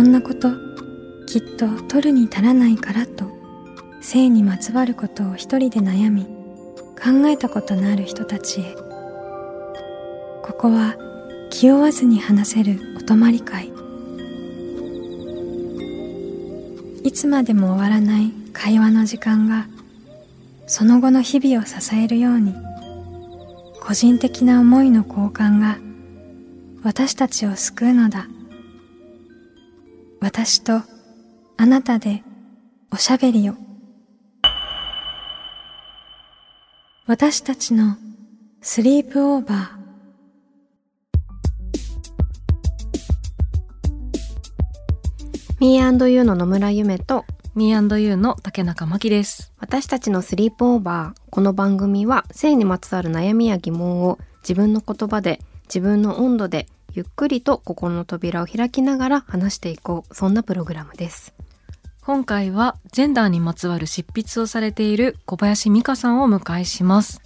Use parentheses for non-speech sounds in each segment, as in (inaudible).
こんなこときっと取るに足らないからと性にまつわることを一人で悩み考えたことのある人たちへ。ここは気負わずに話せるお泊まり会。いつまでも終わらない会話の時間がその後の日々を支えるように個人的な思いの交換が私たちを救うのだ。私とあなたでおしゃべりを私たちのスリープオーバーミーユーの野村ゆめとミーユーの竹中真希です。私たちのスリープオーバー。この番組は性にまつわる悩みや疑問を自分の言葉で自分の温度でゆっくりと心の扉を開きながら話していこう。そんなプログラムです。今回はジェンダーにまつわる執筆をされている小林美香さんをお迎えします。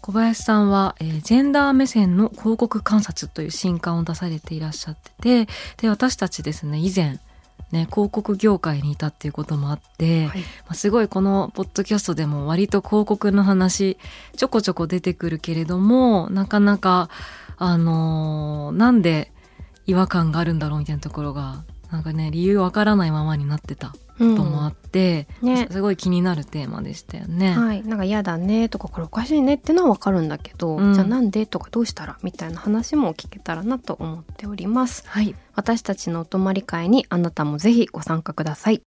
小林さんは、えージェンダー目線の広告観察という新刊を出されていらっしゃってて、で、私たちですね、以前、ね、広告業界にいたっていうこともあって、はい。まあ、すごいこのポッドキャストでも割と広告の話ちょこちょこ出てくるけれどもなかなかあのーなんで違和感があるんだろうみたいなところがなんかね理由わからないままになってたこうんともあって、ね。すごい気になるテーマでしたよね。はい、なんか嫌だねとかこれおかしいねってのはわかるんだけど、うん。じゃあなんでとかどうしたらみたいな話も聞けたらなと思っております。はい、私たちのお泊まり会にあなたもぜひご参加ください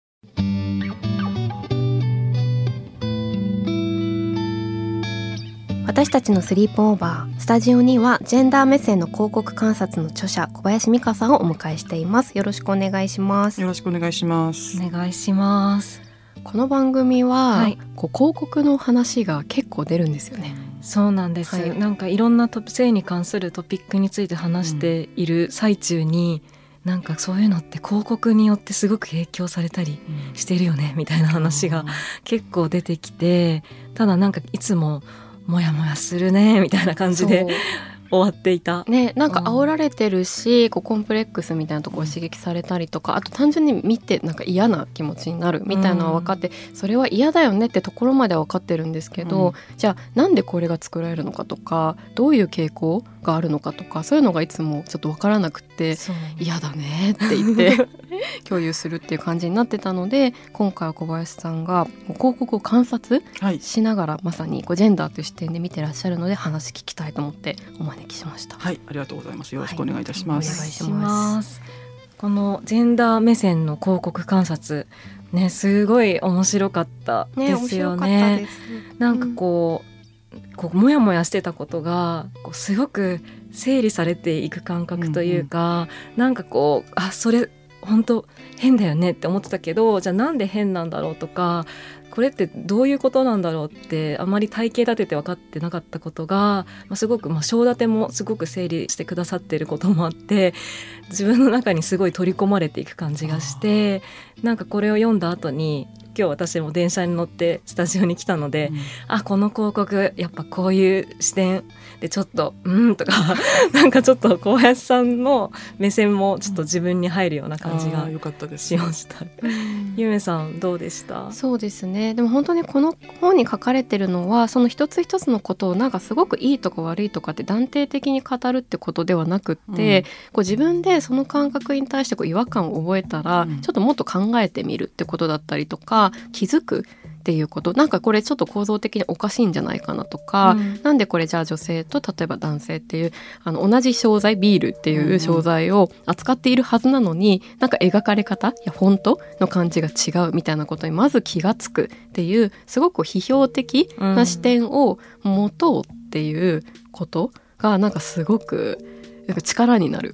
私たちのスリープオーバースタジオにはジェンダー目線の広告観察の著者小林美香さんをお迎えしています。よろしくお願いします。よろしくお願いします。お願いします。この番組は、はい。こう広告の話が結構出るんですよね。そうなんです。よ、はい。なんかいろんなト性に関するトピックについて話している最中に、なんかそういうのって広告によってすごく影響されたりしてるよねみたいな話が結構出てきてただなんかいつもモヤモヤするねみたいな感じで終わっていた。ねなんか煽られてるし、こうコンプレックスみたいなところを刺激されたりとかあと単純に見てなんか嫌な気持ちになるみたいなのは分かって、それは嫌だよねってところまでは分かってるんですけど、うん。じゃあなんでこれが作られるのかとかどういう傾向があるのかとかそういうのがいつもちょっと分からなくって嫌だねって言って (laughs) 共有するっていう感じになってたので今回は小林さんが広告を観察はい。しながらまさにこうジェンダーという視点で見てらっしゃるので話聞きたいと思ってお招きしました。はい、ありがとうございます。よろしくお願いいたしまお願いす。しますこのジェンダー目線の広告観察ねすごい面白かったですよね。すなんかこう、こうモヤモヤしてたことがこうすごく整理されていく感覚というか、なんかこうあそれ本当変だよねって思ってたけどじゃあなんで変なんだろうとかこれってどういうことなんだろうってあまり体系立てて分かってなかったことが、まあ、すごく、まあ、章立てもすごく整理してくださってることもあって自分の中にすごい取り込まれていく感じがしてなんかこれを読んだ後に今日私も電車に乗ってスタジオに来たので、うん。あこの広告やっぱこういう視点でちょっと「うん」とか (laughs) なんかちょっと小林さんの目線もちょっと自分に入るような感じがあーよかったです。しました。ゆめさんどうでした？そうですね。でも本当にこの本に書かれてるのはその一つ一つのことをなんかすごくいいとか悪いとかって断定的に語るってことではなくって、うん。こう自分でその感覚に対してこう違和感を覚えたら、うん。ちょっともっと考えてみるってことだったりとか気づくっていうこと。なんかこれちょっと構造的におかしいんじゃないかなとか、うん。なんでこれじゃあ女性と例えば男性っていうあの同じ商材ビールっていう商材を扱っているはずなのに、なんか描かれ方やフォントの感じが違うみたいなことにまず気がつくっていうすごく批評的な視点を持とうっていうことがなんかすごくなんか力になる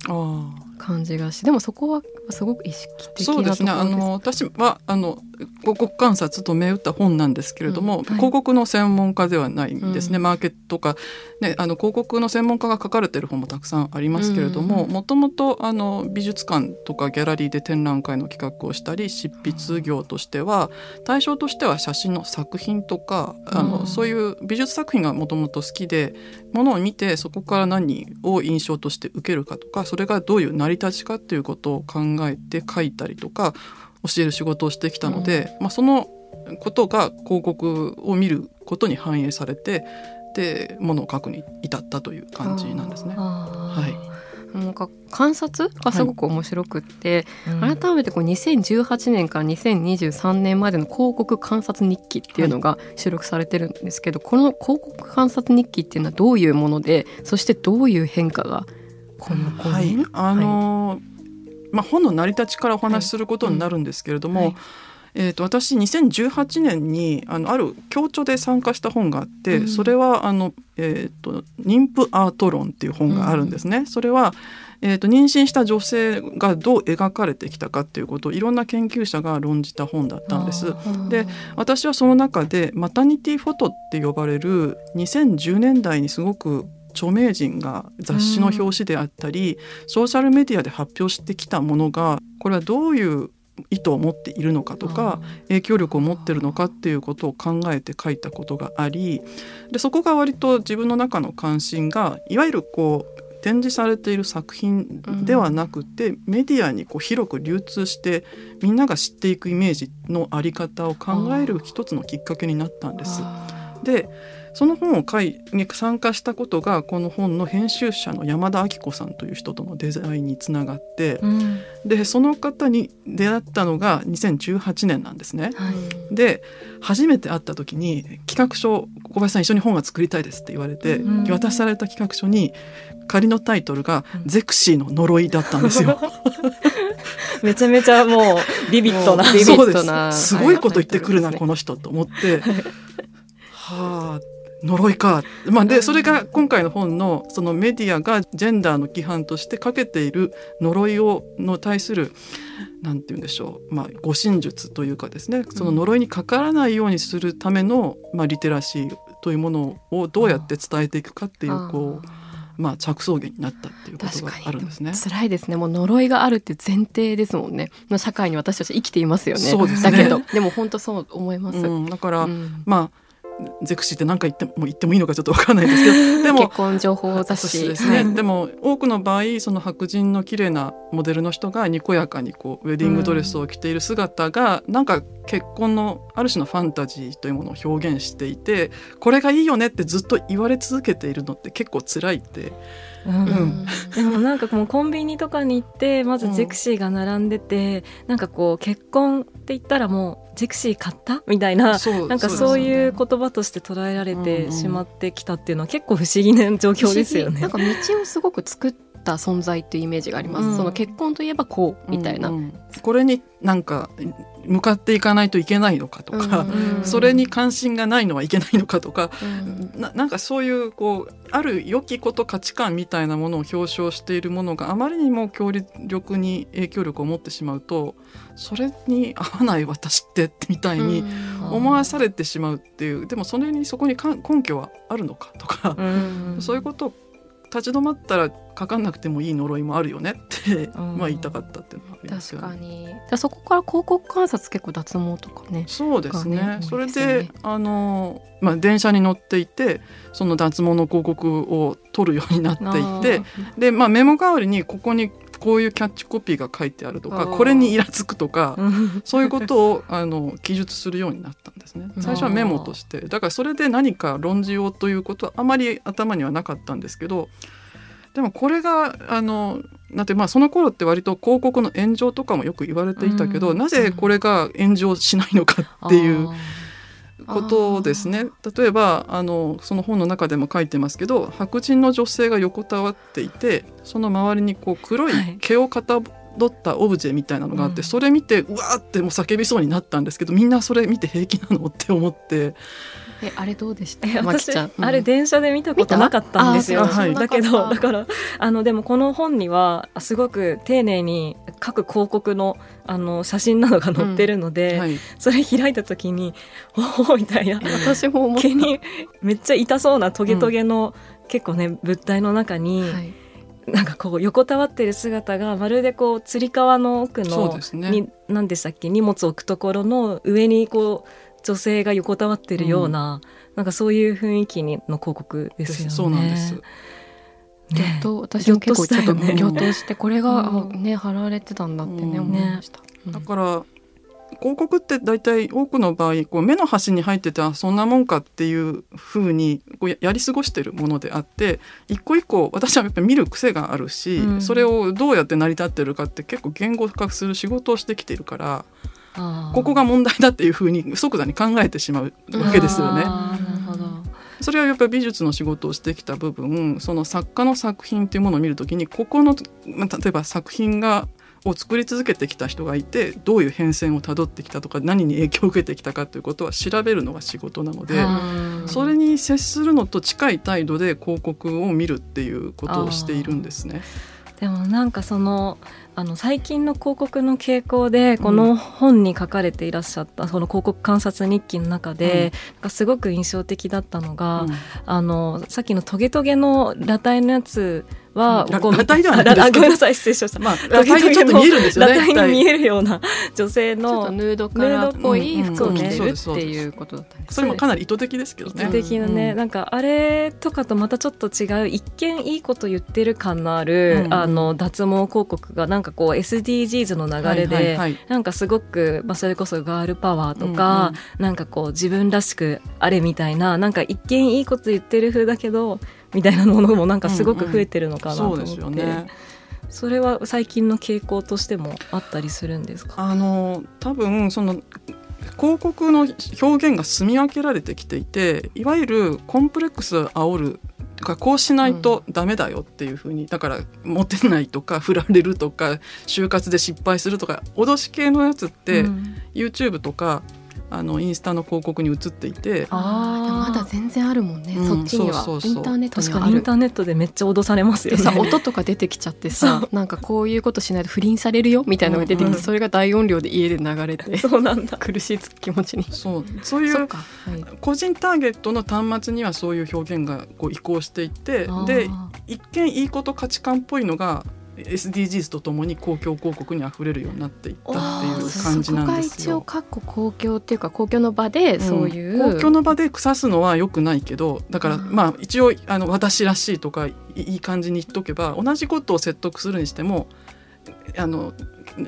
感じがしでもそこはすごく意識的なところですね。あの私はあの広告観察と銘打った本なんですけれども、はい。広告の専門家ではないんですね、うん。マーケットか、ね、あの広告の専門家が書かれてる本もたくさんありますけれどもうん。もともとあの美術館とかギャラリーで展覧会の企画をしたり執筆業としては対象としては写真の作品とかあの、うん。そういう美術作品がもともと好きでものを見てそこから何を印象として受けるかとかそれがどういう成り立ちかっていうことを考えて書いたりとか教える仕事をしてきたので、まあ、そのことが広告を見ることに反映されてでものを書くに至ったという感じなんですね。ははい。なんか観察がすごく面白くって、改改めてこう2018年から2023年までの広告観察日記っていうのが収録されてるんですけど、この広告観察日記っていうのはどういうものでそしてどういう変化がこの5はい。年、あのーまあ、本の成り立ちからお話しすることになるんですけれども、はいえー、と私2018年にあのある協調で参加した本があって、うんそれはあの、えーと「妊婦アート論」っていう本があるんですね。それはえー、と妊娠した女性がどう描かれてきたかっていうことをいろんな研究者が論じた本だったんです。で私はその中でマタニティフォトって呼ばれる2010年代にすごく著名人が雑誌の表紙であったり、ソーシャルメディアで発表してきたものがこれはどういう意図を持っているのかとか影響力を持ってるのかっていうことを考えて書いたことがありでそこが割と自分の中の関心がいわゆるこう展示されている作品ではなくて、メディアにこう広く流通してみんなが知っていくイメージのあり方を考える一つのきっかけになったんです。でその本を書いに参加したことがこの本の編集者の山田明子さんという人とのデザインにつながってうん。でその方に出会ったのが2018年なんですね。はい。で初めて会った時に企画書「小林さん一緒に本が作りたいです」って言われて、うん。渡された企画書に仮のタイトルがうん「ゼクシーの呪い」だったんですよ。(laughs) めちゃめちゃもうビビッドなビビそうでッドなすすごいこと言ってくるな、はいこの人と思って。はあ呪いか、まあ、でそれが今回の本のそのメディアがジェンダーの規範としてかけている呪いをの対するなんて言うんでしょう、まあ、護身術というかですね。その呪いにかからないようにするための、まあ、リテラシーというものをどうやって伝えていくかっていうこう、まあ、着想源になったっていうことがあるんですね。辛いですねもう呪いがあるって前提ですもんね。の社会に私たち生きていますよね。そうですね。だけど。でも本当そう思います、うん、だから、うん。まあゼクシーって何か言っても言ってもいいのかちょっとわかんないですけど (laughs) でも結婚情報雑誌ですね、はい。でも多くの場合その白人の綺麗なモデルの人がにこやかにこうウェディングドレスを着ている姿が、なんか結婚のある種のファンタジーというものを表現していてこれがいいよねってずっと言われ続けているのって結構辛いってうん。うん。でもなんかもうコンビニとかに行ってまずゼクシーが並んでて、なんかこう結婚って言ったらもうゼクシー買ったみたいなそうなんかそういうこ言葉として捉えられうんうんてしまってきたっていうのは結構不思議な状況ですよね。なんか道をすごく作った存在っていうイメージがあります、うん。その結婚といえばこうみたいな、これになんか向かっていかないといけないのかとか、うん (laughs) それに関心がないのはいけないのかとか、うん。ななんかそういうこうある良きこと価値観みたいなものを表彰しているものがあまりにも強力に影響力を持ってしまうとそれに合わない私ってみたいに思わされてしまうっていうでもそれにそこにか根拠はあるのかとか、うんそういうことを立ち止まったら書かなくてもいい呪いもあるよねって、うん。(laughs) まあ言いたかったっていうのはありますよね。確かに。じゃあそこから広告観察結構脱毛とかね。そうですね。がねそれでねであの、まあ、電車に乗っていてその脱毛の広告を取るようになっていてで、まあ、メモ代わりにここにこういうキャッチコピーが書いてあるとかこれにイラつくとかうん。そういうことをあの記述するようになったんですね。最初はメモとして。だからそれで何か論じようということはあまり頭にはなかったんですけどでもこれがあのなんてまあその頃って割と広告の炎上とかもよく言われていたけど、うん。なぜこれが炎上しないのかっていうことですね。例えばあのその本の中でも書いてますけど白人の女性が横たわっていてその周りにこう黒い。毛をかたどったオブジェみたいなのがあって、うん。それ見てうわーってもう叫びそうになったんですけどみんなそれ見て平気なのって思ってえあれどうでした？え私うん。あれ電車で見たことなかったんですよ。見た？あーそうだ。けどだからあのでもこの本にはすごく丁寧に各広告のあの写真などが載ってるので、はい、それ開いた時におおみたいな。私も毛にめっちゃ痛そうなトゲトゲの、結構ね物体の中に、はい。なんかこう横たわってる姿がまるでこうつり革の奥のそうですね。に何でしたっけ？荷物を置くところの上にこう女性が横たわってるような、なんかそういう雰囲気にの広告ですよね。そうなんです。ぎょっと私も結構ちょっとぎょっとしてこれが、うん。あね貼られてたんだってね、うん思いました、うん。だから広告って大体多くの場合こう目の端に入っててあそんなもんかっていうふうにこうややり過ごしてるものであって一個一個私はやっぱり見る癖があるし、うん。それをどうやって成り立ってるかって結構言語化する仕事をしてきているからここが問題だっていうふうに即座に考えてしまうわけですよね。それはやっぱり美術の仕事をしてきた部分その作家の作品っていうものを見るときにここの、まあ、例えば作品がを作り続けてきた人がいてどういう変遷をたどってきたとか何に影響を受けてきたかということは調べるのが仕事なのであそれに接するのと近い態度で広告を見るっていうことをしているんですね。でもなんかそのあの最近の広告の傾向でこの本に書かれていらっしゃった、その広告観察日記の中で、なんかすごく印象的だったのが、うん。あのさっきのトゲトゲの裸体のやつはうん。ごめん。なさい失礼しました。まあ、裸体にちょっと見えるんですよね。裸体に見体えるような女性のヌードカラーっぽい服を着てるっていうことだったんですそれもかなり意図的ですけどね。意図的なね、うん。なんかあれとかとまたちょっと違う一見いいこと言ってる感のある、うん。あの脱毛広告がなんかこう SDGs の流れで、なんかすごく、まあ、それこそガールパワーとか、なんかこう自分らしくあれみたいななんか一見いいこと言ってる風だけどみたいなものもなんかすごく増えてるのかなと思って、ですよね。それは最近の傾向としてもあったりするんですか？あの多分その広告の表現が住み分けられてきていていわゆるコンプレックスを煽るとかこうしないとダメだよっていうふうに、だからモテないとか (laughs) 振られるとか就活で失敗するとか脅し系のやつって、うん。YouTube とかあのインスタの広告に映っていて。あーでもまだ全然あるもんね、うんそっちには。そうそうそう。インターネットに確はある。かにインターネットでめっちゃ脅されますよね。でさ音とか出てきちゃってさなんかこういうことしないと不倫されるよみたいなのが出てきて、うんうんそれが大音量で家で流れてそうなんだ。苦しい気持ちに。そう。そういうはい個人ターゲットの端末にはそういう表現がこう移行してい。ってで一見いいこと価値観っぽいのが SDGs とともに公共広告にあふれるようになっていったっていう感じなんですそこが一応よ。かっこ公共っていうか公共の場でそういう、ん公共の場で腐すのは良くないけどだからまあ一応あの私らしいとかいいい感じに言っとけば同じことを説得するにしてもあの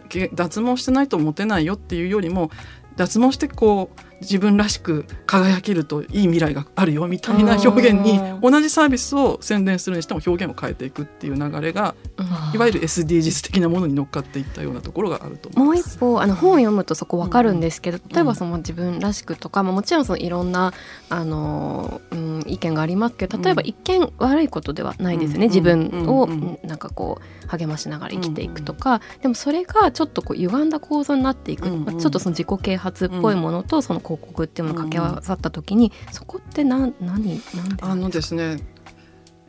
け脱毛してないとモテないよっていうよりも脱毛してこう自分らしく輝けるといい未来があるよみたいな表現に同じサービスを宣伝するにしても表現を変えていくっていう流れがうん。いわゆる SDGs 的なものに乗っかっていったようなところがあると思いもうます。一方あの本を読むとそこわかるんですけど、例えばうんその自分らしくとか、まあ、もちろんそのいろんなあの、うん、意見がありますけど例えばうん一見悪いことではないですよね、うん。自分を、うん。うん。なんかこう励ましながら生きていくとか、でもそれがちょっとこう歪んだ構造になっていく、うん。うん。まあちょっとその自己啓発っぽいものとその広告っていうのが掛け合わさった時に、そこって何何何であのですね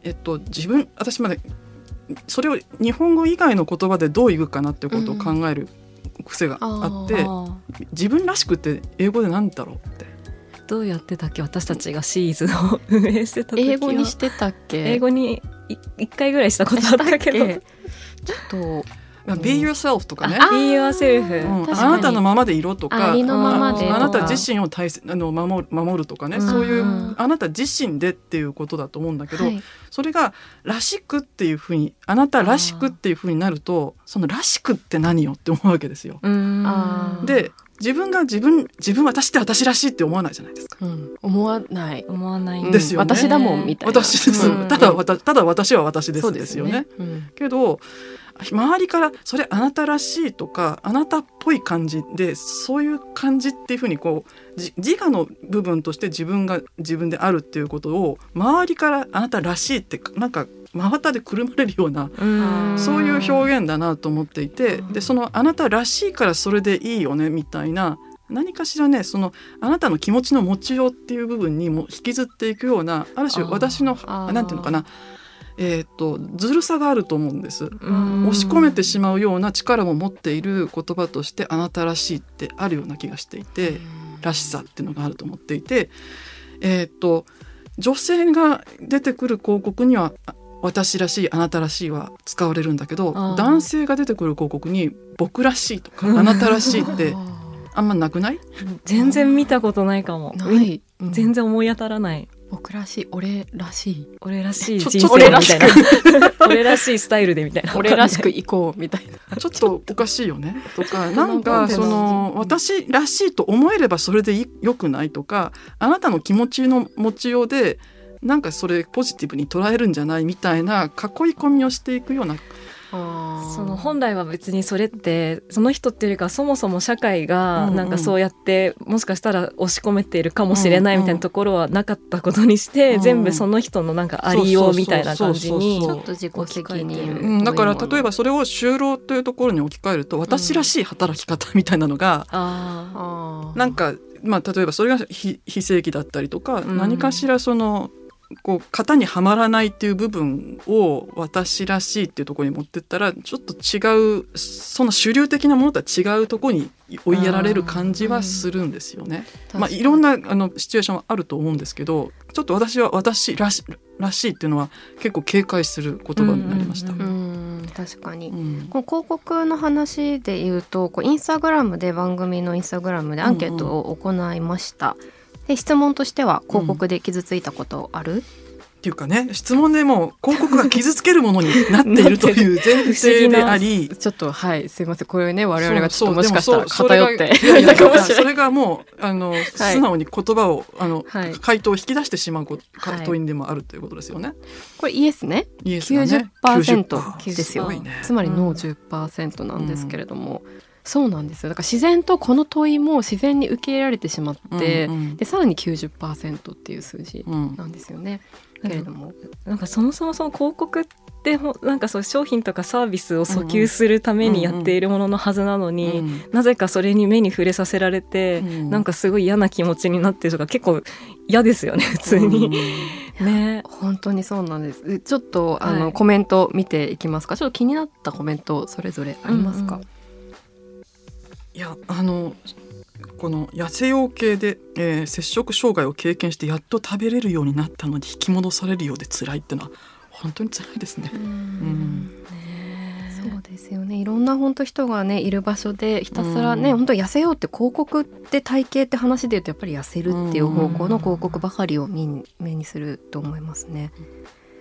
えっと自分私までそれを日本語以外の言葉でどう言うかなっていうことを考える癖があって、あー自分らしくって英語で何だろうって。どうやってたっけ？私たちがシーズンを運営してた時は。英語にしてたっけ？英語にい一回ぐらいしたことあったけど。(laughs) ちょっとまあ Be yourself とかね、あ Be yourself、うん。あなたのままでいろとか。ありのままで。ああなた自身を大切あの守る守るとかね、うん。そういうあなた自身でっていうことだと思うんだけど、はい。それがらしくっていうふうにあなたらしくっていうふうになるとそのらしくって何よって思うわけですよ。で自分が自分自分私って私らしいって思わないじゃないですか。うん、思わない。思わない。うんですよね。私だもんみたいな。私です、うん。ただわたただ私は私ですですよね。うん。けど周りからそれあなたらしいとかあなたっぽい感じでそういう感じっていうふうにこうじ自我の部分として自分が自分であるっていうことを周りからあなたらしいってなんか真綿でくるまれるようなそういう表現だなと思っていてでそのあなたらしいからそれでいいよねみたいな何かしらねそのあなたの気持ちの持ちようっていう部分にも引きずっていくようなある種私のあー。なんていうのかなえー、とずるさがあると思うんです。うん。押し込めてしまうような力も持っている言葉としてあなたらしいってあるような気がしていて、らしさっていうのがあると思っていて、えー、と女性が出てくる広告にはあ私らしいあなたらしいは使われるんだけど男性が出てくる広告に僕らしいとかあなたらしいって (laughs) あんまなくない、全然見たことないかも。ない、全然思い当たらない。僕らしい。俺らしい。俺らしいちょ人生みたいな。(laughs) 俺らしいスタイルでみたいな。俺らしく行こうみたいな。ちょっとおかしいよね。とかと (laughs) なんかその私らしいと思えればそれでいよくないとかあなたの気持ちの持ちようでなんかそれポジティブに捉えるんじゃないみたいな囲い込みをしていくような。その本来は別にそれってその人っていうよりかそもそも社会がなんかそうやってもしかしたら押し込めているかもしれないみたいなところはなかったことにして、うん全部その人のなんかありようみたいな感じにちょっと自己責任るうん、だから例えばそれを就労というところに置き換えると私らしい働き方みたいなのが、ああー。なんか、まあ、例えばそれが非非正規だったりとか、うん。何かしらそのこう型にはまらないっていう部分を私らしいっていうところに持ってったらちょっと違うその主流的なものとは違うところに追いやられる感じはするんですよね。まあ、いろんなあのシチュエーションはあると思うんですけどちょっと私は私らしらしいっていうのは結構警戒する言葉になりました。うんうん確かに、うんこの広告の話で言うとこうインスタグラムで番組のインスタグラムでアンケートを行いました、で質問としては広告で傷ついたことある、っていうかね質問でもう広告が傷つけるものになっているという (laughs) 前提であり。ちょっとはいすいません。これね我々がちょっともしかしたら偏ってそれがもうあの、素直に言葉をあの、はい。回答を引き出してしまうこはい。でもあるということですよね。これイエスね。イエスがね。90%ですよ。ね。つまりノー10%なんですけれども、そうなんですよ。だから自然とこの問いも自然に受け入れられてしまって、うんうん。でさらに90%っていう数字うん。なんですよね、けれども、なんかそもそもその広告ってほなんかそう商品とかサービスを訴求するためにやっているもののはずなのに、うん。なぜかそれに目に触れさせられて、うん。なんかすごい嫌な気持ちになってるとか結構嫌ですよね普通に。(laughs) ね。本当にそうなんです。ちょっとあの、はい。コメント見ていきますか？ちょっと気になったコメントそれぞれありますか、うんうんいやあのこの痩せよう系で、えー摂食障害を経験してやっと食べれるようになったのに引き戻されるようで辛いってのは本当に辛いですね。ん。そうですよね。いろんな本当人がねいる場所でひたすらね、うん。本当痩せようって広告って体型って話で言うとやっぱり痩せるっていう方向の広告ばかりを目に目にすると思いますね。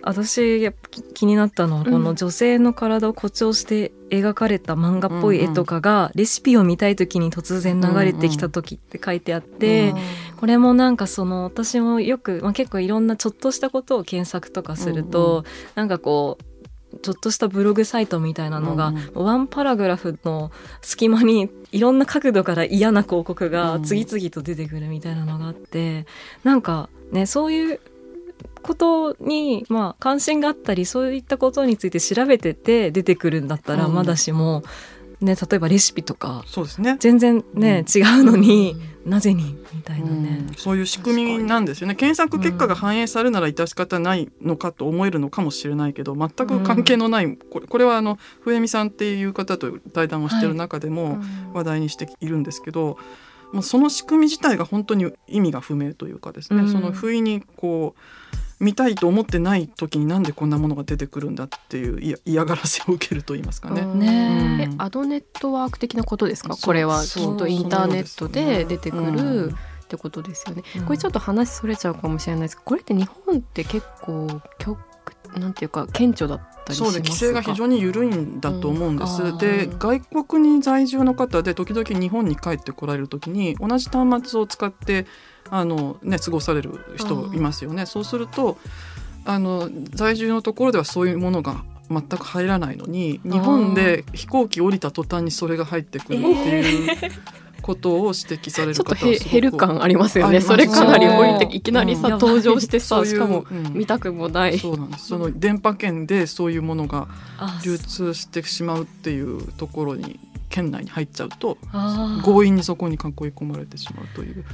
私やっぱき気になったのはこの女性の体を誇張して描かれた漫画っぽい絵とかがレシピを見たい時に突然流れてきた時って書いてあって、これもなんかその私もよく、まあ、結構いろんなちょっとしたことを検索とかすると、なんかこうちょっとしたブログサイトみたいなのが、うんワンパラグラフの隙間にいろんな角度から嫌な広告が次々と出てくるみたいなのがあって、なんかねそういうことに、まあ、関心があったりそういったことについて調べてて出てくるんだったらうん。まだしも、ね、例えばレシピとかそうですね。全然ね、違うのに、なぜにみたいなね。うん。そういう仕組みなんですよね。検索結果が反映されるなら致し方ないのかと思えるのかもしれないけど全く関係のない、これこれはあの笛美さんっていう方と対談をしてる中でも話題にしているんですけど、もうその仕組み自体が本当に意味が不明というかですね、うん。その不意にこう見たいと思ってない時になんでこんなものが出てくるんだっていう嫌嫌がらせを受けると言いますかね。ね。うん。えアドネットワーク的なことですか？これはきっとインターネットで出てくうん。るってことですよね。うん。これちょっと話それちゃうかもしれないです。けどこれって日本って結構極なんていうか顕著だったりしますか？そうで規制が非常に緩いんだと思うんです。うん。で外国に在住の方で時々日本に帰ってこられる時に同じ端末を使ってあの、ね、過ごされる人いますよね。そうするとあの在住のところではそういうものが全く入らないのに日本で飛行機降りた途端にそれが入ってくるっていうことを指摘されるちょっと方は減る感ありますよね。それかなり降りていきなりさ、うん。登場してさしかもうん。見たくもない。そうなんです。その電波圏でそういうものがあ流通してしまうっていうところに圏内に入っちゃうと強引にそこに囲い込まれてしまうという。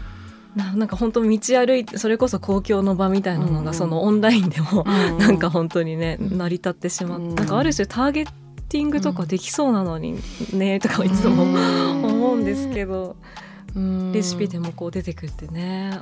ななんか本当道歩いてそれこそ公共の場みたいなのがそのオンラインでもなんか本当にねうん成り立ってしまってうん。なんかある種ターゲティングとかできそうなのにねとかいつもうん。思うんですけど。うんレシピでもこう出てくるってね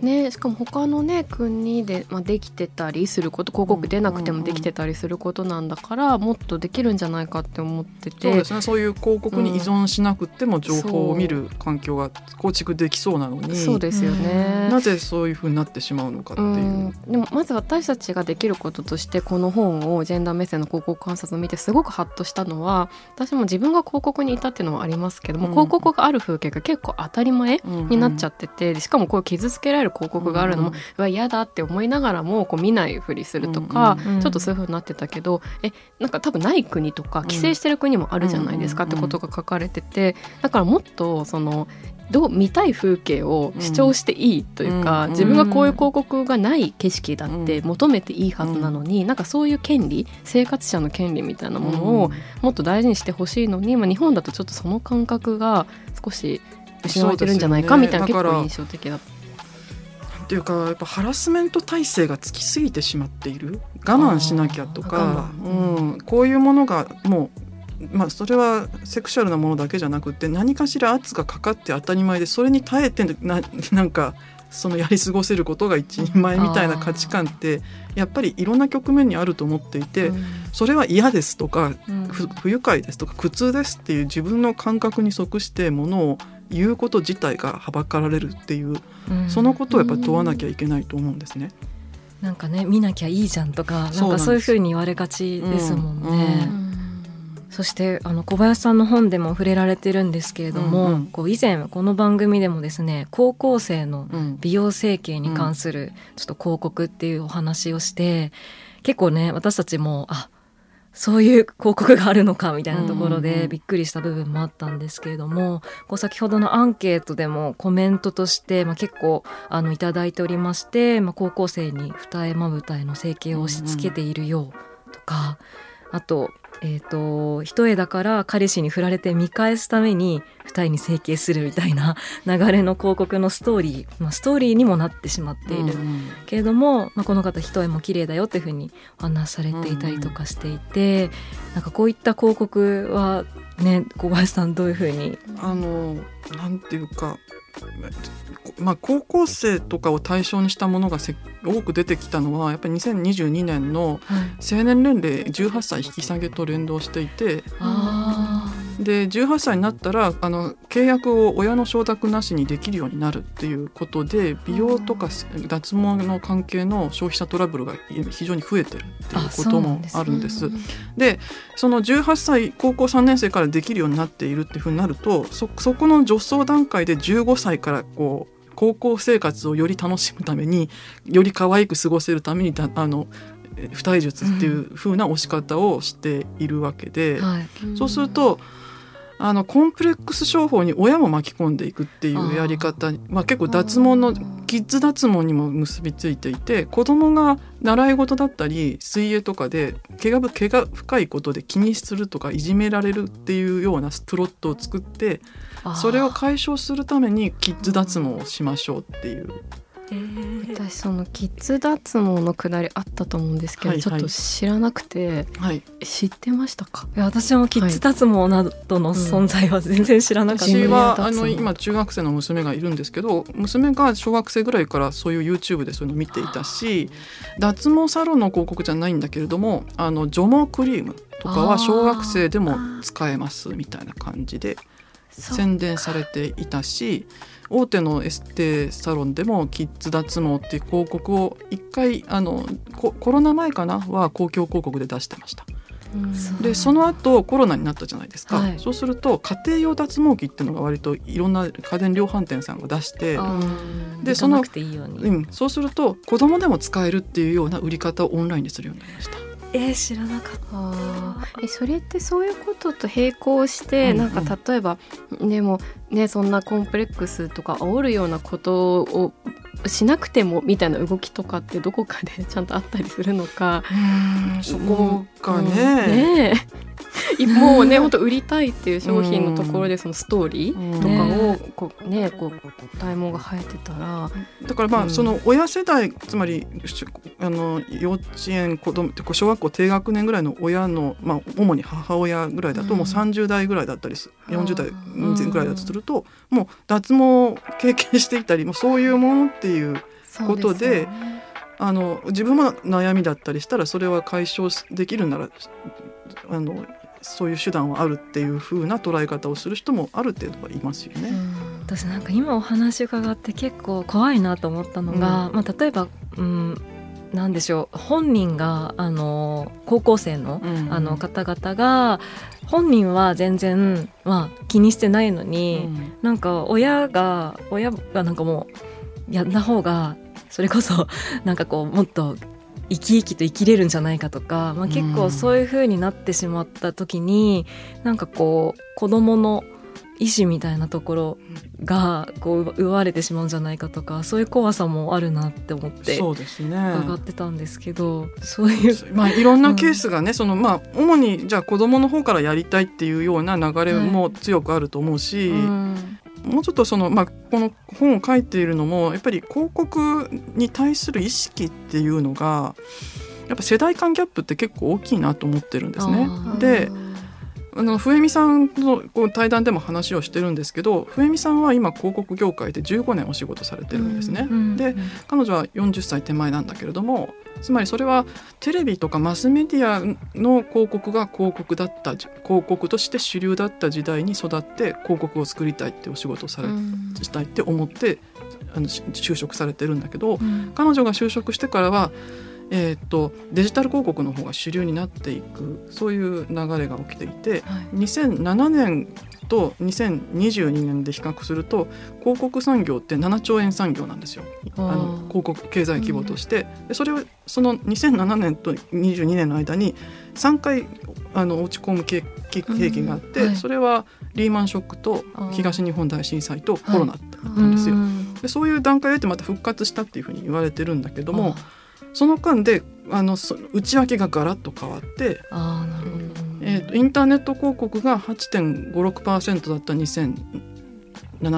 ね、しかも他のね国で、まあ、できてたりすること広告出なくてもできてたりすることなんだから、もっとできるんじゃないかって思ってて。そうですね。そういう広告に依存しなくても情報を見る環境が構築できそうなのにそうですよね。なぜそういうふうになってしまうのかっていう。うん。でもまず私たちができることとしてこの本をジェンダー目線の広告観察を見てすごくハッとしたのは私も自分が広告にいたっていうのはありますけども、うん。広告がある風景が結構当たり前になっちゃっってて、でしかもこう傷つけられる広告があるのも、うんうわ嫌だって思いながらもこう見ないふりするとか、うんうんちょっとそういう風になってたけどえなんか多分ない国とか規制してる国もあるじゃないですかってことが書かれててだからもっとそのどう見たい風景を主張していいというか、うん自分がこういう広告がない景色だってうん。求めていいはずなのに、なんかそういう権利生活者の権利みたいなものをもっと大事にしてほしいのに、まあ、日本だとちょっとその感覚が少し失われてるんじゃないかみたいなね結構印象的だった。っていうかやっぱハラスメント体制がつきすぎてしまっている。我慢しなきゃとあかうん、こういうものがもう、まあ、それはセクシャルなものだけじゃなくて何かしら圧がかかって当たり前でそれに耐えてな (laughs) なんかそのやり過ごせることが一人前みたいな価値観ってやっぱりいろんな局面にあると思っていて、それは嫌ですとかうん。ふ不愉快ですとか苦痛ですっていう自分の感覚に即してものを言うこと自体がはばかられるっていううん。そのことをやっぱり問わなきゃいけないと思うんですね。なんかね見なきゃいいじゃんとかそうなんかそういうふうに言われがちですもんね。そしてあの小林さんの本でも触れられてるんですけれども、うんうん。こう以前この番組でもですね高校生のうん。美容整形に関するちょっと広告っていうお話をして、結構ね私たちもあそういう広告があるのかみたいなところうんうんうん。でびっくりした部分もあったんですけれども、こう先ほどのアンケートでもコメントとして、まあ、結構あのいただいておりまして、まあ、高校生に二重まぶたへの整形を押し付けているよとか、あと,、えー、と一重だから彼氏に振られて見返すために二重に整形するみたいな流れの広告のストーリー、まあ、ストーリーにもなってしまっている。うんけれども、まあ、この方一重も綺麗だよっていうふうにお話しされていたりとかしていて、なんかこういった広告はね小林さんどういうふうに？あのなんていうか、まあ、高校生とかを対象にしたものがせ多く出てきたのはやっぱり2022年の成年年齢18歳引き下げと連動していてあで18歳になったらあの契約を親の承諾なしにできるようになるっていうことで美容とか脱毛の関係の消費者トラブルが非常に増えてるっていうこともあるんです。でその18歳高校3年生からできるようになっているっていうふうになるとそそこの助走段階で15歳からこう高校生活をより楽しむためにより可愛く過ごせるためにだあのえ二重術っていう風な押し方をしているわけで、はい。そうするとあのコンプレックス商法に親も巻き込んでいくっていうやり方まあ、結構脱毛のキッズ脱毛にも結びついていて子供が習い事だったり水泳とかで毛が毛が深いことで気にするとかいじめられるっていうようなプロットを作ってそれを解消するためにキッズ脱毛をしましょうっていう。えー。私そのキッズ脱毛のくだりあったと思うんですけど、はいはい。ちょっと知らなくてはい、知ってましたか？いや私もキッズ脱毛などの存在は全然知らなかった、私は脱毛。あの今中学生の娘がいるんですけど娘が小学生ぐらいからそういう YouTube でそういうの見ていたし脱毛サロンの広告じゃないんだけれどもあの除毛クリームとかは小学生でも使えますみたいな感じで宣伝されていたし大手のエステサロンでもキッズ脱毛っていう広告を一回あのココロナ前かなは公共広告で出してました。でその後コロナになったじゃないですか、はい。そうすると家庭用脱毛器っていうのが割といろんな家電量販店さんが出してあでそのうん、そうすると子供でも使えるっていうような売り方をオンラインでするようになりました。えー、知らなかった。えそれってそういうことと並行して、うんうん。なんか例えばでもねそんなコンプレックスとか煽るようなことをしなくてもみたいな動きとかってどこかで (laughs) ちゃんとあったりするのか。そこがうんね,、ねもうね本当売りたいっていう商品のところでそのストーリーとかをねこうねこう体毛が生えてたら。だからまあ、うん。その親世代つまりしあの幼稚園子供小学校低学年ぐらいの親の、まあ、主に母親ぐらいだともう30代ぐらいだったりす40代ぐらいだとすると、もう脱毛を経験していたりもうそういうものっていうことであの自分も悩みだったりしたらそれは解消できるならあのそういう手段はあるっていう風な捉え方をする人もある程度はいますよね。私なんか今お話伺って結構怖いなと思ったのが、まあ、例えば、うん、なんでしょう。本人があの高校生のあの方々が本人は全然、まあ、気にしてないのに、なんか親が親がなんかもうやんだ方がそれこそ (laughs) なんかこうもっと生き生きと生きれるんじゃないかとか、まあ、結構そういう風になってしまった時に、なんかこう子供の意思みたいなところがこう奪われてしまうんじゃないかとかそういう怖さもあるなって思ってそうですね。伺ってたんですけどそういうまあ、いろんなケースがね、そのまあ主にじゃあ子供の方からやりたいっていうような流れも強くあると思うし、うんもうちょっとそのまあこの本を書いているのもやっぱり広告に対する意識っていうのがやっぱ世代間ギャップって結構大きいなと思ってるんですね。であの笛美さんのこう対談でも話をしてるんですけど笛美さんは今広告業界で15年お仕事されてるんですね。うんで彼女は40歳手前なんだけれどもつまりそれはテレビとかマスメディアの広告が広告だったじ広告として主流だった時代に育って広告を作りたいってお仕事をされ、したいって思ってあのし就職されてるんだけどうん。彼女が就職してからは、えーっとデジタル広告の方が主流になっていくそういう流れが起きていてはい。2007年と2022年で比較すると広告産業って7兆円産業なんですよ。あの広告経済規模として、でそれをその2007年と22年の間に3回あの落ち込む景気があって、うんはい。それはリーマンショックと東日本大震災とコロナだったんですよ。うん。でそういう段階でってまた復活したっていうふうに言われてるんだけどもその間であのそ内訳がガラッと変わって、あーなるほど、えーとインターネット広告が8.56%だった2007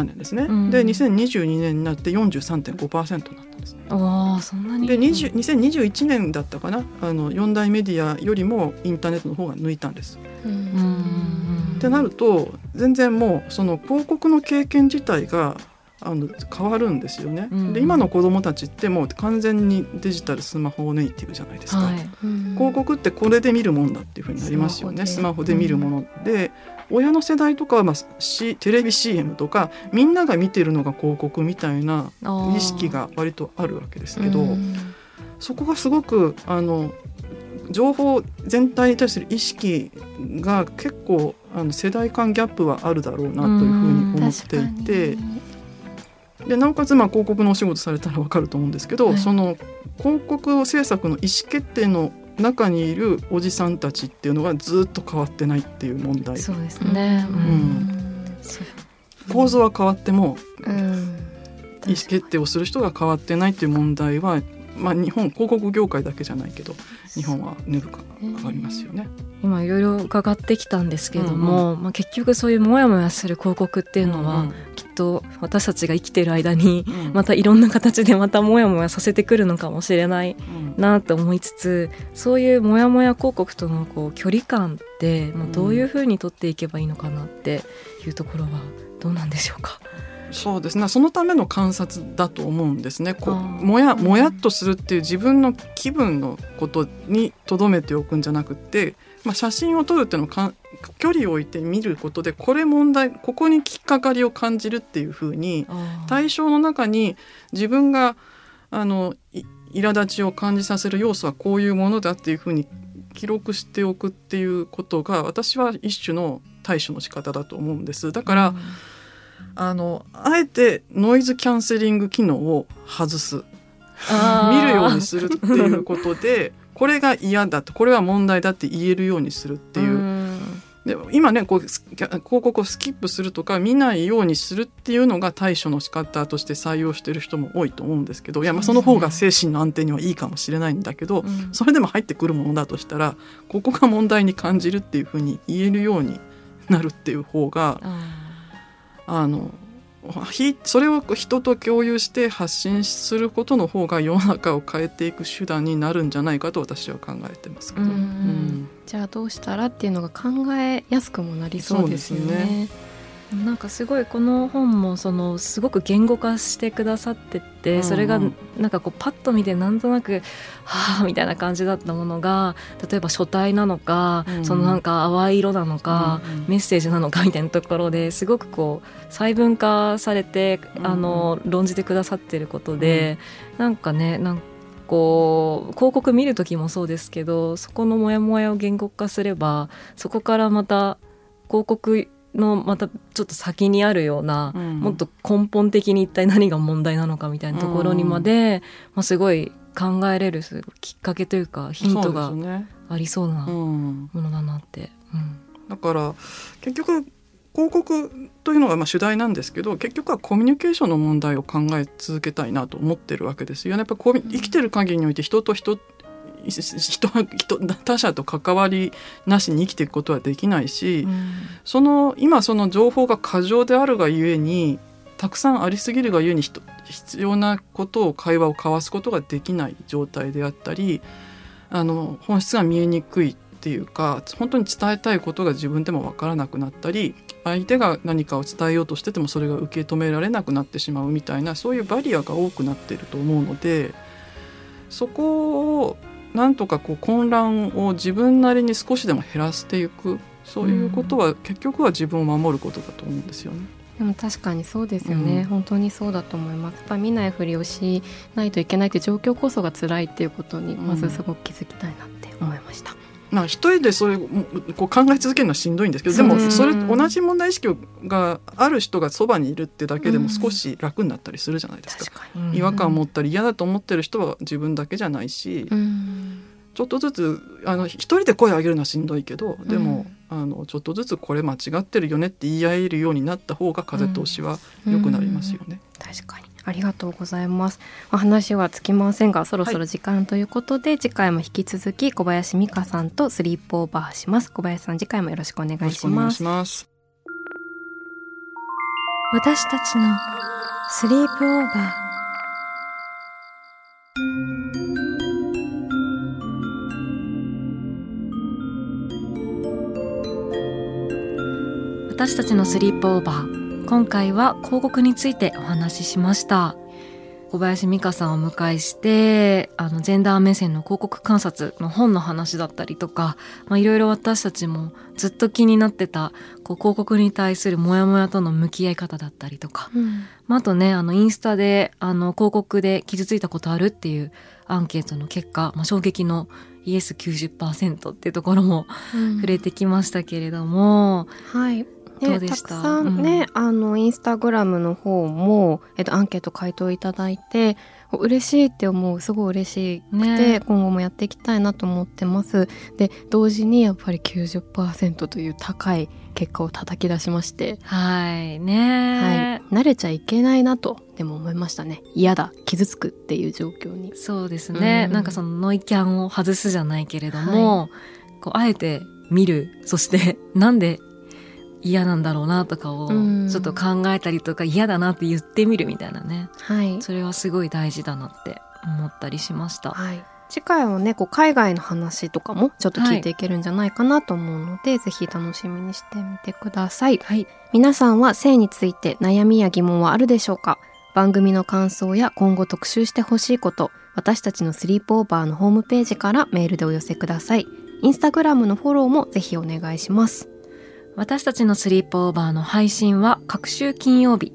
年ですね、うん。で2022年になって43.5%になったんですね。ああそんなに。で20 2021年だったかな？あの4大メディアよりもインターネットの方が抜いたんです。うん。ってなると全然もうその広告の経験自体があの変わるんですよね。うん。で今の子どもたちってもう完全にデジタルスマホネイティブじゃないですか。はい。広告ってこれで見るもんだっていうふうになりますよねススママホで見るもので、親の世代とかは、まあ、C テレビ CM とかみんなが見てるのが広告みたいな意識が割とあるわけですけど、うん。そこがすごくあの情報全体に対する意識が結構あの世代間ギャップはあるだろうなというふうに思っていてでなおかつまあ広告のお仕事されたら分かると思うんですけど、はい。その広告制作の意思決定の中にいるおじさんたちっていうのがずっと変わってないっていう問題。そうですね、うん。うん。構造は変わってもうん。意思決定をする人が変わってないっていう問題は、まあ、日本広告業界だけじゃないけど日本は根深く変わりますよね。今いろいろ伺ってきたんですけども、まあ、結局そういうモヤモヤする広告っていうのは、きっと私たちが生きてる間にうんまたいろんな形でまたモヤモヤさせてくるのかもしれないうんなと思いつつそういうモヤモヤ広告とのこう距離感って、まあ、どういうふうに取っていけばいいのかなっていうところはどうなんでしょうか？そうですね。そのための観察だと思うんですね。こもやもやっとするっていう自分の気分のことにとどめておくんじゃなくて、まあ、写真を撮るっていうのをかん距離を置いて見ることでこれ問題ここにきっかかりを感じるっていうふうに対象の中に自分があのい苛立ちを感じさせる要素はこういうものだっていうふうに記録しておくっていうことが私は一種の対処の仕方だと思うんです。だから、あのあえてノイズキャンセリング機能を外す。見るようにするっていうことで (laughs) これが嫌だと。これは問題だって言えるようにするっていう、で今ねこうす広告をスキップするとか見ないようにするっていうのが対処の仕方として採用してる人も多いと思うんですけどいやまあその方が精神の安定にはいいかもしれないんだけど、うん。それでも入ってくるものだとしたらここが問題に感じるっていうふうに言えるようになるっていう方がああのひそれを人と共有して発信することの方が世の中を変えていく手段になるんじゃないかと私は考えてますけど。うんうんじゃあどうしたらっていうのが考えやすくもなりそうですよそうですね。ーなんかすごいこの本もそのすごく言語化してくださってて、うんそれがなんかこうパッと見てなんとなくはあみたいな感じだったものが例えば書体なのか、うん。そのなんか淡い色なのか、メッセージなのかみたいなところですごくこう細分化されて、うんあの論じてくださってることで、なんかねなんかこう広告見る時もそうですけどそこのモヤモヤを言語化すればそこからまた広告のまたちょっと先にあるような、うん。もっと根本的に一体何が問題なのかみたいなところにまで、まあ、すごい考えれるきっかけというかヒントがありそうなうもん、のだなって。うん。だから結局広告というのがまあ主題なんですけど結局はコミュニケーションの問題を考え続けたいなと思ってるわけですよね。やっぱこう生きてる限りにおいて人と人人は人他者と関わりなしに生きていくことはできないし、その今その情報が過剰であるがゆえにたくさんありすぎるがゆえに人必要なことを会話を交わすことができない状態であったりあの本質が見えにくいっていうか本当に伝えたいことが自分でも分からなくなったり相手が何かを伝えようとしててもそれが受け止められなくなってしまうみたいなそういうバリアが多くなっていると思うのでそこをなんとかこう混乱を自分なりに少しでも減らしていくそういうことは結局は自分を守ることだと思うんですよね。でも確かにそうですよね、うん。本当にそうだと思います。やっぱり見ないふりをしないといけないっていう状況こそが辛いっていうことにまずすごく気づきたいなって思いました、まあ一人でそれをこう考え続けるのはしんどいんですけどでもうんそれ同じ問題意識がある人がそばにいるってだけでうん。も少し楽になったりするじゃないですか。違和感を持ったり嫌だと思ってる人は自分だけじゃないし、うんちょっとずつあの一人で声を上げるのはしんどいけどでも、あのちょっとずつこれ間違ってるよねって言い合えるようになった方が風通しは良くなりますよね。確かに。ありがとうございます。お話はつきませんがそろそろ時間ということで、次回も引き続き小林美香さんとスリープオーバーします。小林さん次回もよろしくお願よろいししくお願いますします。私たちのスリープオーバー私たちのスリープオーバー。今回は広告についてお話ししました。小林美香さんをお迎えしてあのジェンダー目線の広告観察の本の話だったりとかまあいろいろ私たちもずっと気になってたこう広告に対するモヤモヤとの向き合い方だったりとか、まあ、あとねあのインスタであの広告で傷ついたことあるっていうアンケートの結果、まあ、衝撃のイエス90%っていうところも触れてきましたけれども、はいどうでした？たくさんね、あのインスタグラムの方も、えっと、アンケート回答いただいて嬉しいって思うすごい嬉しくて、ね。今後もやっていきたいなと思ってます。で同時にやっぱり90%という高い結果を叩き出しまして、はいはね、い、慣れちゃいけないなとでも思いましたね。嫌だ傷つくっていう状況に。そうですね、うんなんかそのノイキャンを外すじゃないけれども、こうあえて見る。そしてなんで嫌なんだろうなとかをうん。ちょっと考えたりとか嫌だなって言ってみるみたいなね。はい。それはすごい大事だなって思ったりしました。はい、次回はねこう海外の話とかもちょっと聞いていけるんじゃないかなと思うので、ぜひ楽しみにしてみてください。はい、皆さんは性について悩みや疑問はあるでしょうか？番組の感想や今後特集してほしいこと私たちのスリープオーバーのホームページからメールでお寄せください。インスタグラムのフォローもぜひお願いします私たちのスリープオーバーの配信は各週金曜日。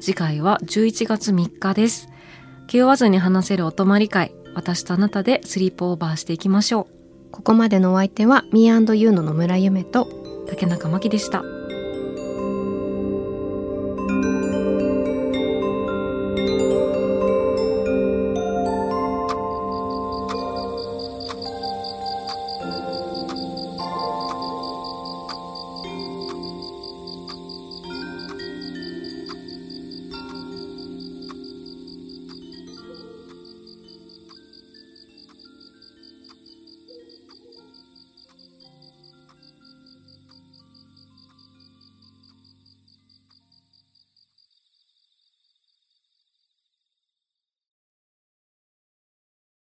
次回は11月3日です。気負わずに話せるお泊まり会。私とあなたでスリープオーバーしていきましょここまでのお相手は Me&You の野村ゆめとう竹中真希でした